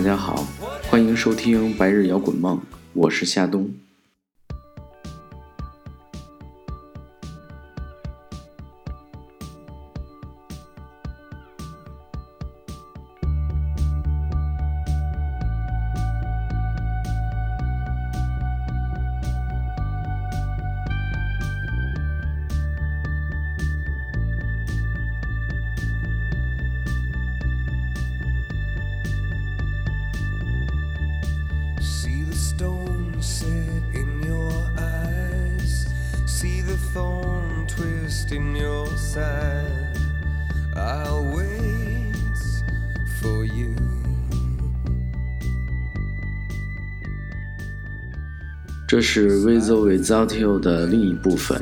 大家好，欢迎收听《白日摇滚梦》，我是夏冬。Thorn twist in your side. I'll wait for you. 这是《With or Without You》的另一部分。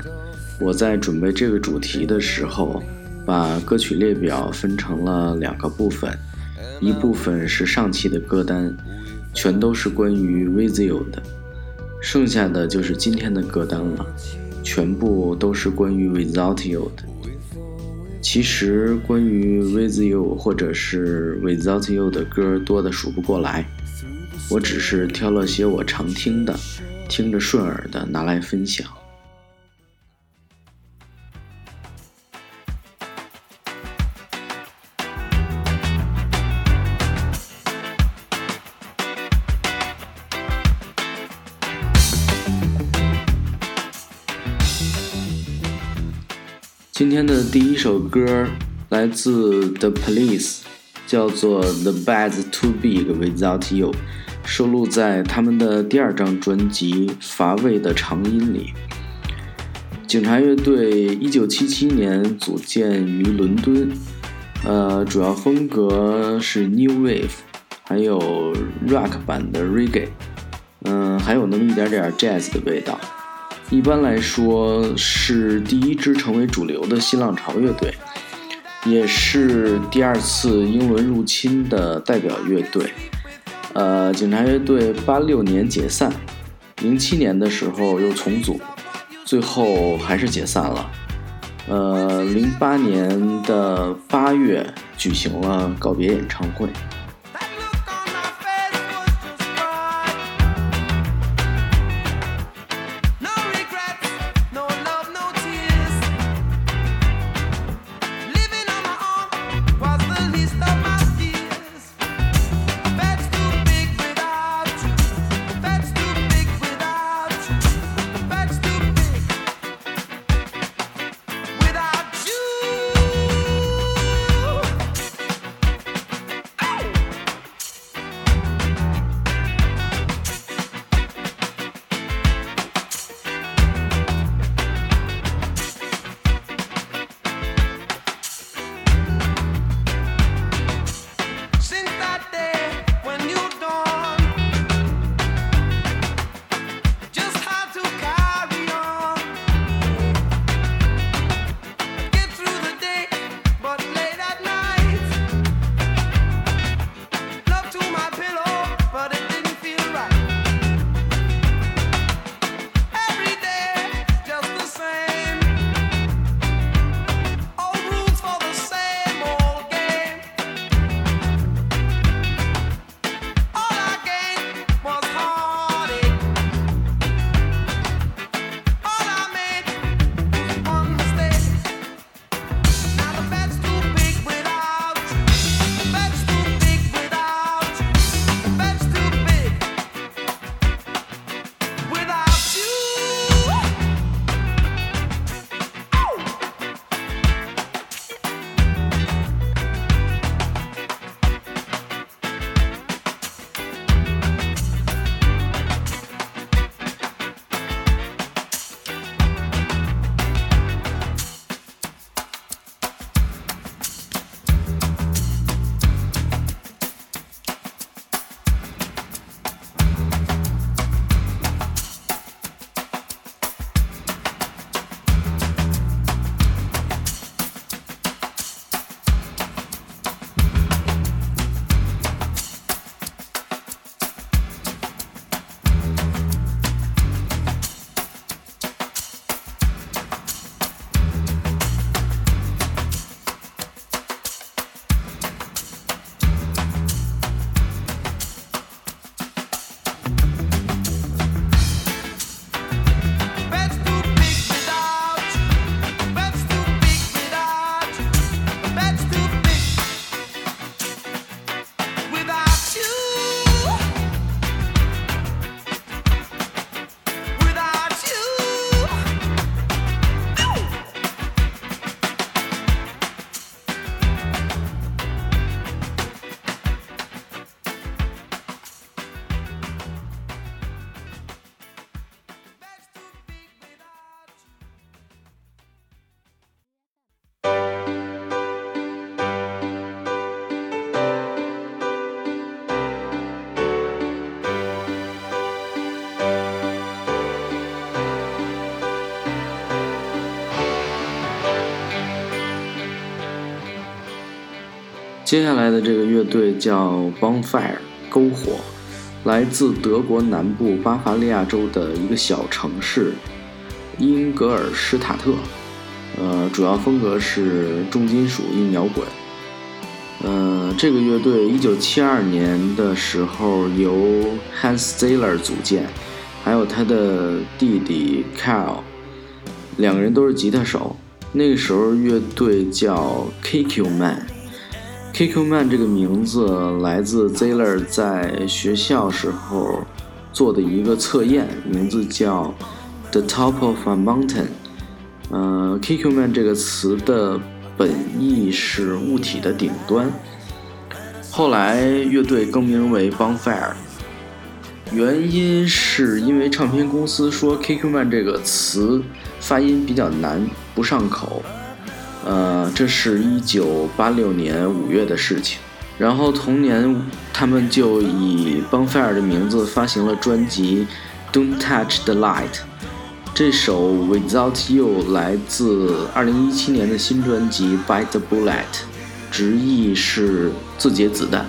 我在准备这个主题的时候，把歌曲列表分成了两个部分，一部分是上期的歌单，全都是关于《With You》的，剩下的就是今天的歌单了，全部都是关于《Without You》的。其实关于《With You》或者是《Without You》的歌多的数不过来，我只是挑了些我常听的。听着顺耳的拿来分享。第一首歌来自 The Police，叫做《The Bad's Too Big Without You》。收录在他们的第二张专辑《乏味的长音》里。警察乐队一九七七年组建于伦敦，呃，主要风格是 New Wave，还有 Rock 版的 Reggae，嗯，还有那么一点点 Jazz 的味道。一般来说，是第一支成为主流的新浪潮乐队，也是第二次英伦入侵的代表乐队。呃，警察乐队八六年解散，零七年的时候又重组，最后还是解散了。呃，零八年的八月举行了告别演唱会。接下来的这个乐队叫 Bonfire，篝火，来自德国南部巴伐利亚州的一个小城市因格尔施塔特。呃，主要风格是重金属硬摇滚。呃，这个乐队一九七二年的时候由 Hans Zeller 组建，还有他的弟弟 Carl，两个人都是吉他手。那个时候乐队叫 Kikyu Man。KQ Man 这个名字来自 Zeller 在学校时候做的一个测验，名字叫 The Top of a Mountain。呃，KQ Man 这个词的本意是物体的顶端。后来乐队更名为 Bonfire，原因是因为唱片公司说 KQ Man 这个词发音比较难，不上口。呃，这是一九八六年五月的事情。然后同年，他们就以 Bonfire 的名字发行了专辑《Don't Touch the Light》。这首《Without You》来自二零一七年的新专辑《Bite the Bullet》，直译是“自解子弹”。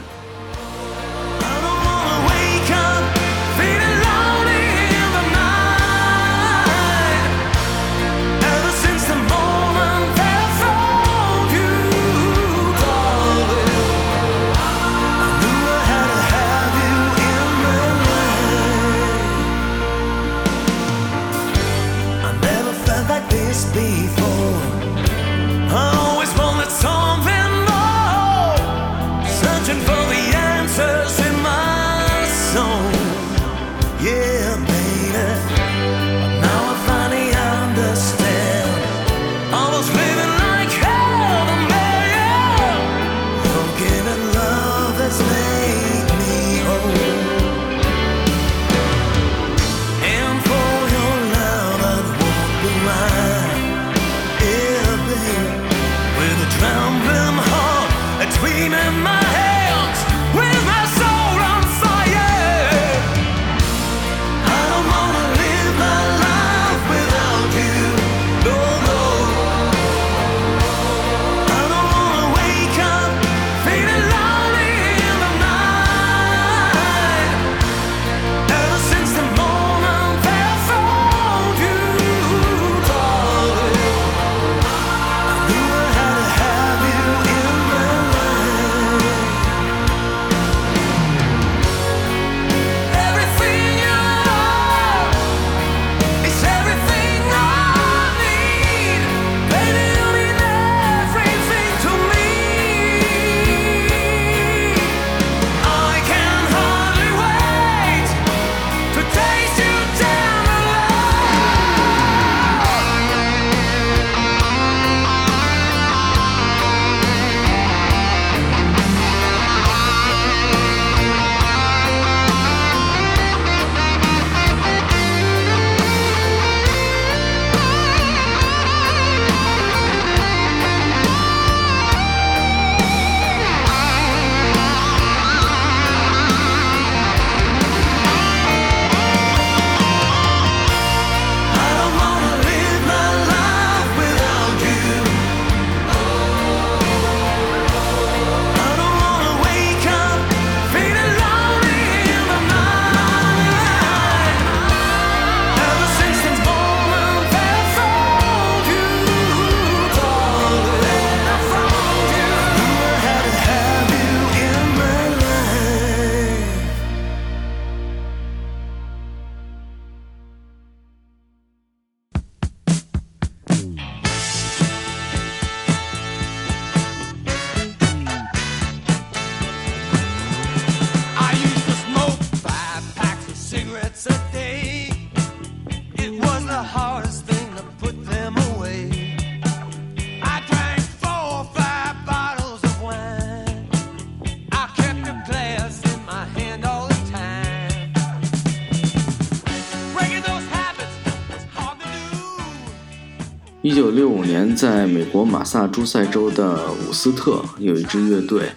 一九六五年，在美国马萨诸塞州的伍斯特有一支乐队，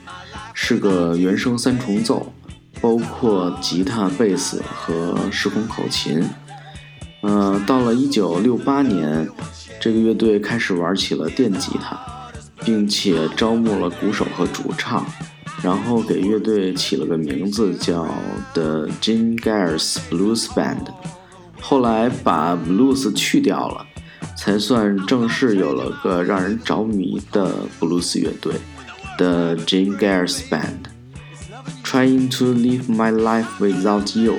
是个原声三重奏，包括吉他、贝斯和时空口琴。呃，到了一九六八年，这个乐队开始玩起了电吉他。并且招募了鼓手和主唱，然后给乐队起了个名字叫 The Jim Gers Blues Band。后来把 blues 去掉了，才算正式有了个让人着迷的布鲁斯乐队 The Jim Gers Band。Trying to live my life without you，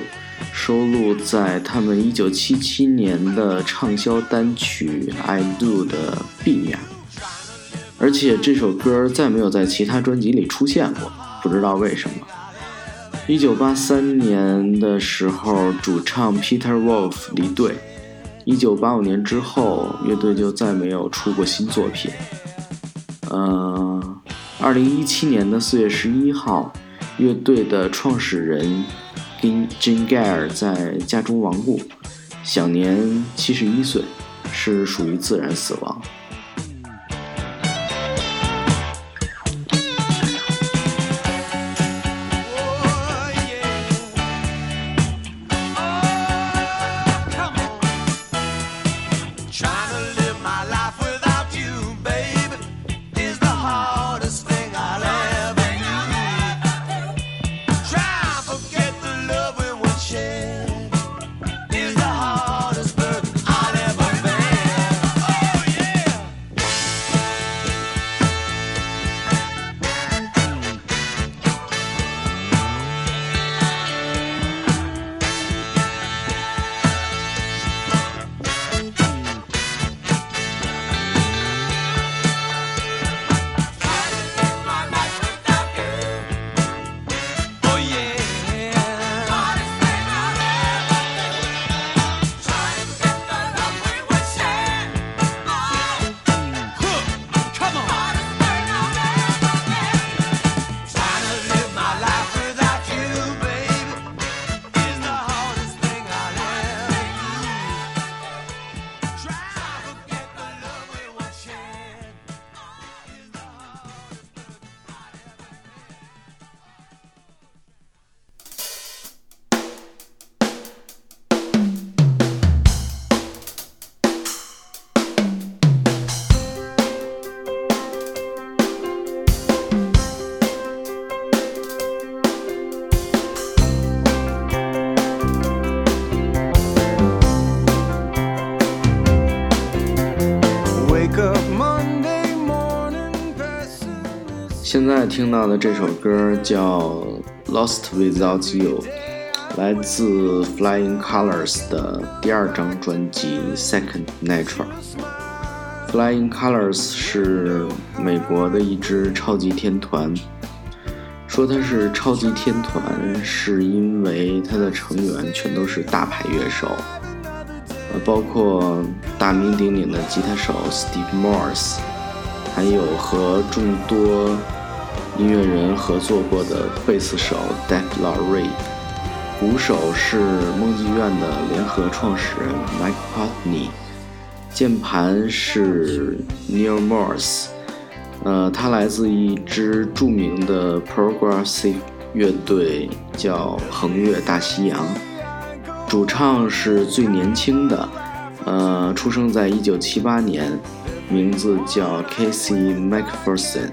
收录在他们1977年的畅销单曲《I Do》的 B 面。而且这首歌再没有在其他专辑里出现过，不知道为什么。一九八三年的时候，主唱 Peter Wolf 离队。一九八五年之后，乐队就再没有出过新作品。呃，二零一七年的四月十一号，乐队的创始人 Jim Gare 在家中亡故，享年七十一岁，是属于自然死亡。听到的这首歌叫《Lost Without You》，来自 Flying Colors 的第二张专辑《Second Nature》。Flying Colors 是美国的一支超级天团。说它是超级天团，是因为它的成员全都是大牌乐手，呃，包括大名鼎鼎的吉他手 Steve Morse，还有和众多。音乐人合作过的贝斯手 Lowry，鼓手是梦剧院的联合创始人 Mike Putney，键盘是 Neil Morse，呃，他来自一支著名的 Progressive 乐队叫横越大西洋，主唱是最年轻的，呃，出生在1978年，名字叫 Casey McPherson。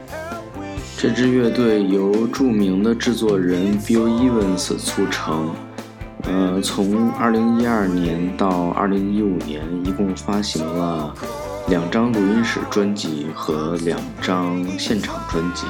这支乐队由著名的制作人 Bill Evans 促成，呃，从2012年到2015年，一共发行了两张录音室专辑和两张现场专辑。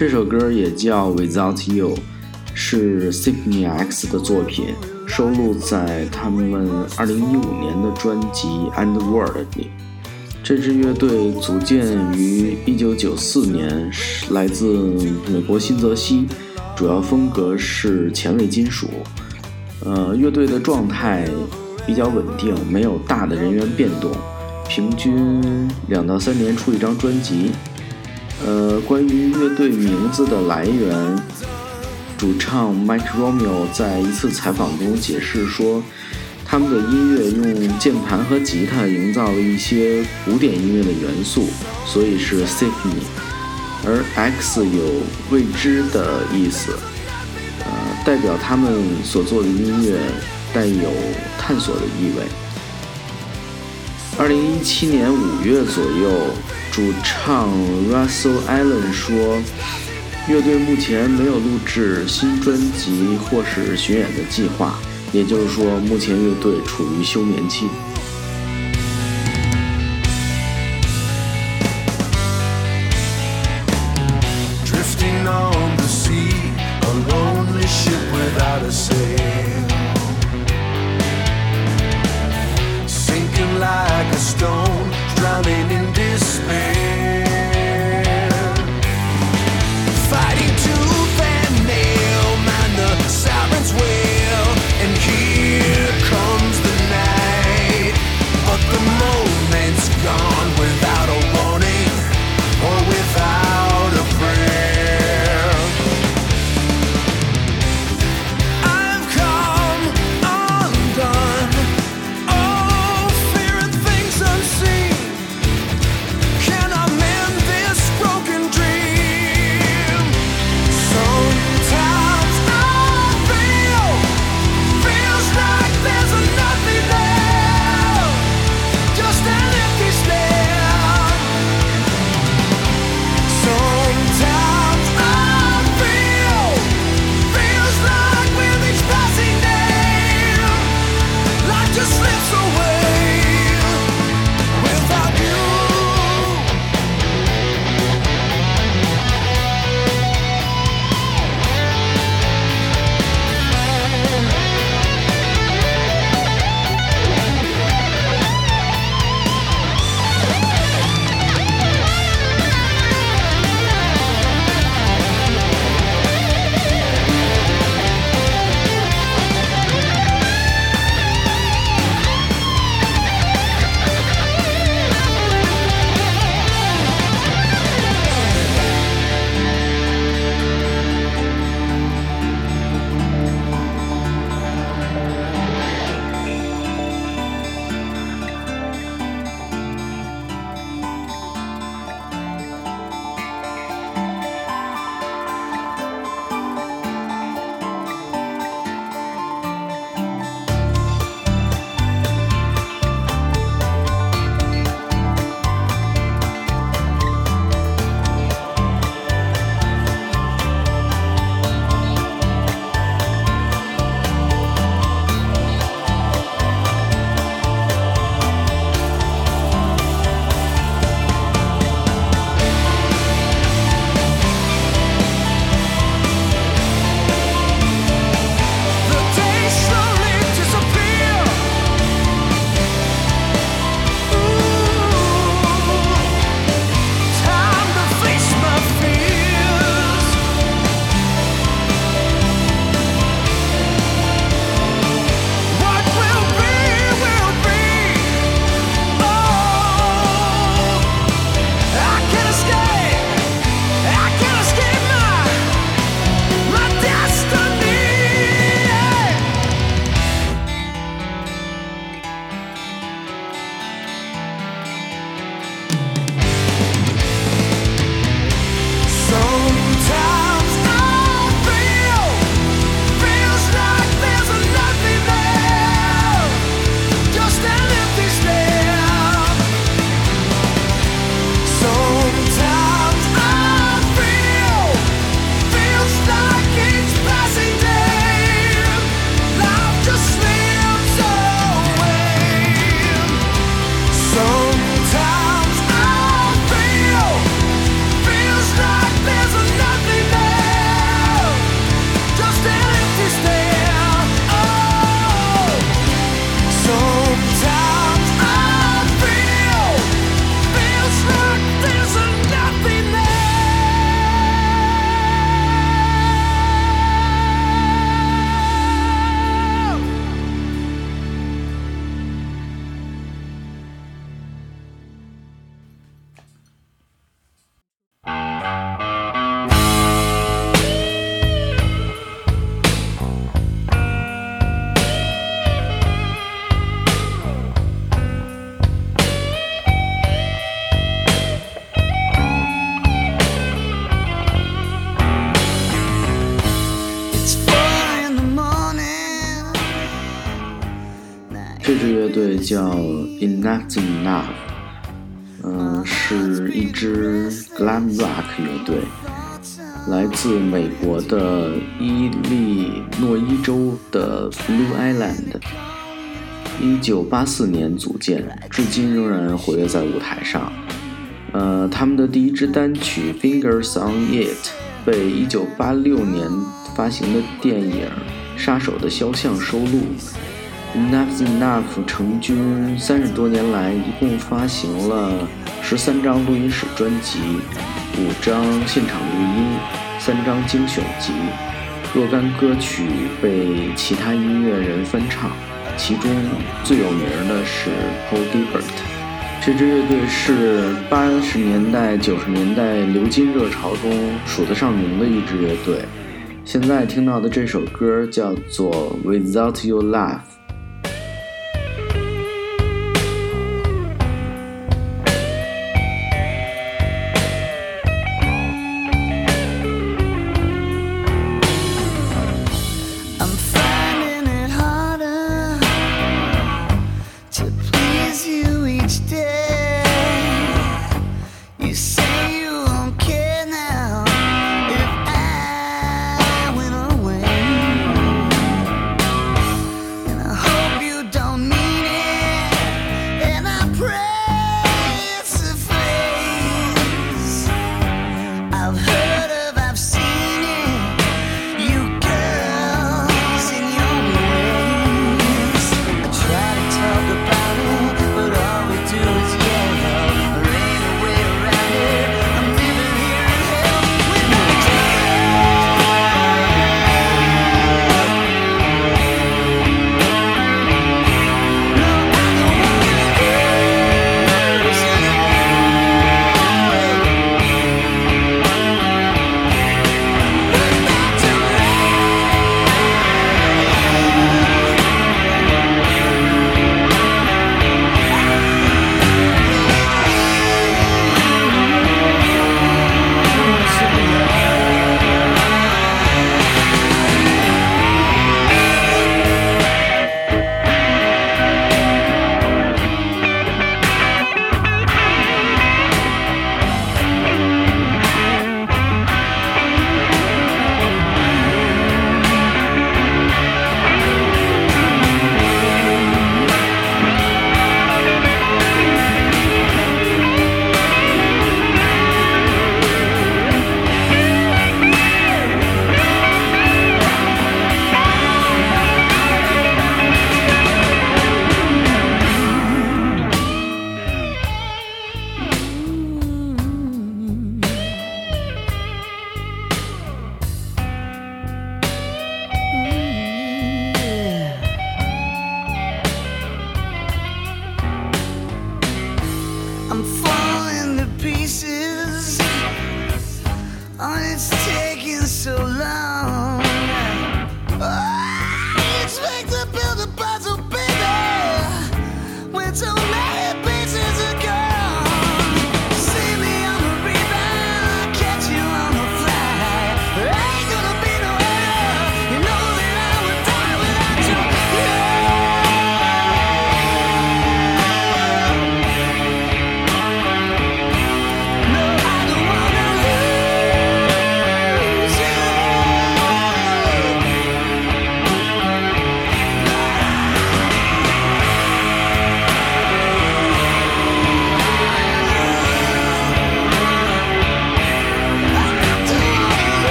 这首歌也叫《Without You》，是 Symphony X 的作品，收录在他们2015年的专辑《And World》里。这支乐队组建于1994年，来自美国新泽西，主要风格是前卫金属。呃，乐队的状态比较稳定，没有大的人员变动，平均两到三年出一张专辑。呃，关于乐队名字的来源，主唱 Mike Romeo 在一次采访中解释说，他们的音乐用键盘和吉他营造了一些古典音乐的元素，所以是 Symphony。而 X 有未知的意思，呃，代表他们所做的音乐带有探索的意味。二零一七年五月左右。主唱 Russell Allen 说：“乐队目前没有录制新专辑或是巡演的计划，也就是说，目前乐队处于休眠期。”叫 Enough Enough，嗯，是一支 glam rock 乐队，来自美国的伊利诺伊州的 Blue Island，一九八四年组建，至今仍然活跃在舞台上。呃，他们的第一支单曲 Fingers on It 被一九八六年发行的电影《杀手的肖像》收录。Enough Enough 成军三十多年来，一共发行了十三张录音室专辑，五张现场录音，三张精选集，若干歌曲被其他音乐人翻唱，其中最有名的是 Paul Gilbert。这支乐队是八十年代、九十年代流金热潮中数得上名的一支乐队。现在听到的这首歌叫做《Without Your Love》。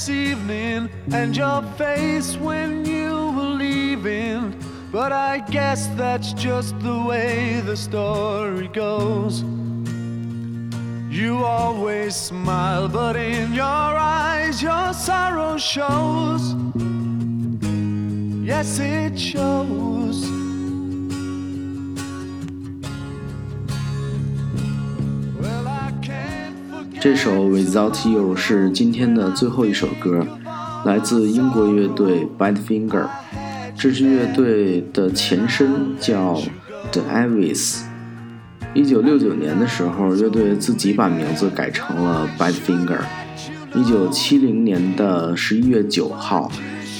This evening and your face when you were leaving. But I guess that's just the way the story goes. You always smile, but in your eyes, your sorrow shows. Yes, it shows. 这首 Without You 是今天的最后一首歌，来自英国乐队 Badfinger。这支乐队的前身叫 The Avis。一九六九年的时候，乐队自己把名字改成了 Badfinger。一九七零年的十一月九号，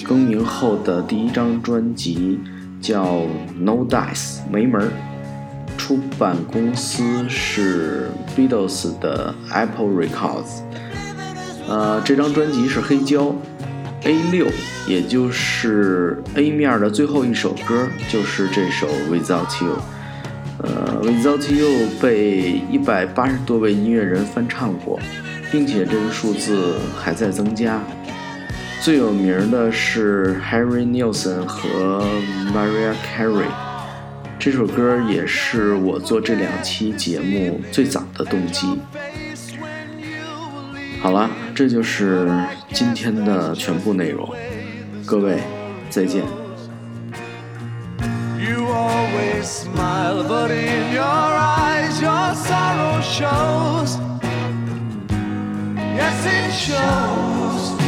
更名后的第一张专辑叫 No Dice，没门儿。出版公司是 Beatles 的 Apple Records。呃，这张专辑是黑胶，A 六，也就是 A 面的最后一首歌就是这首 Without You。呃，Without You 被一百八十多位音乐人翻唱过，并且这个数字还在增加。最有名的是 Harry Nilsson 和 Maria Carey。这首歌也是我做这两期节目最早的动机。好了，这就是今天的全部内容，各位再见。You always smile, but in your eyes your sorrow shows. Yes, it shows.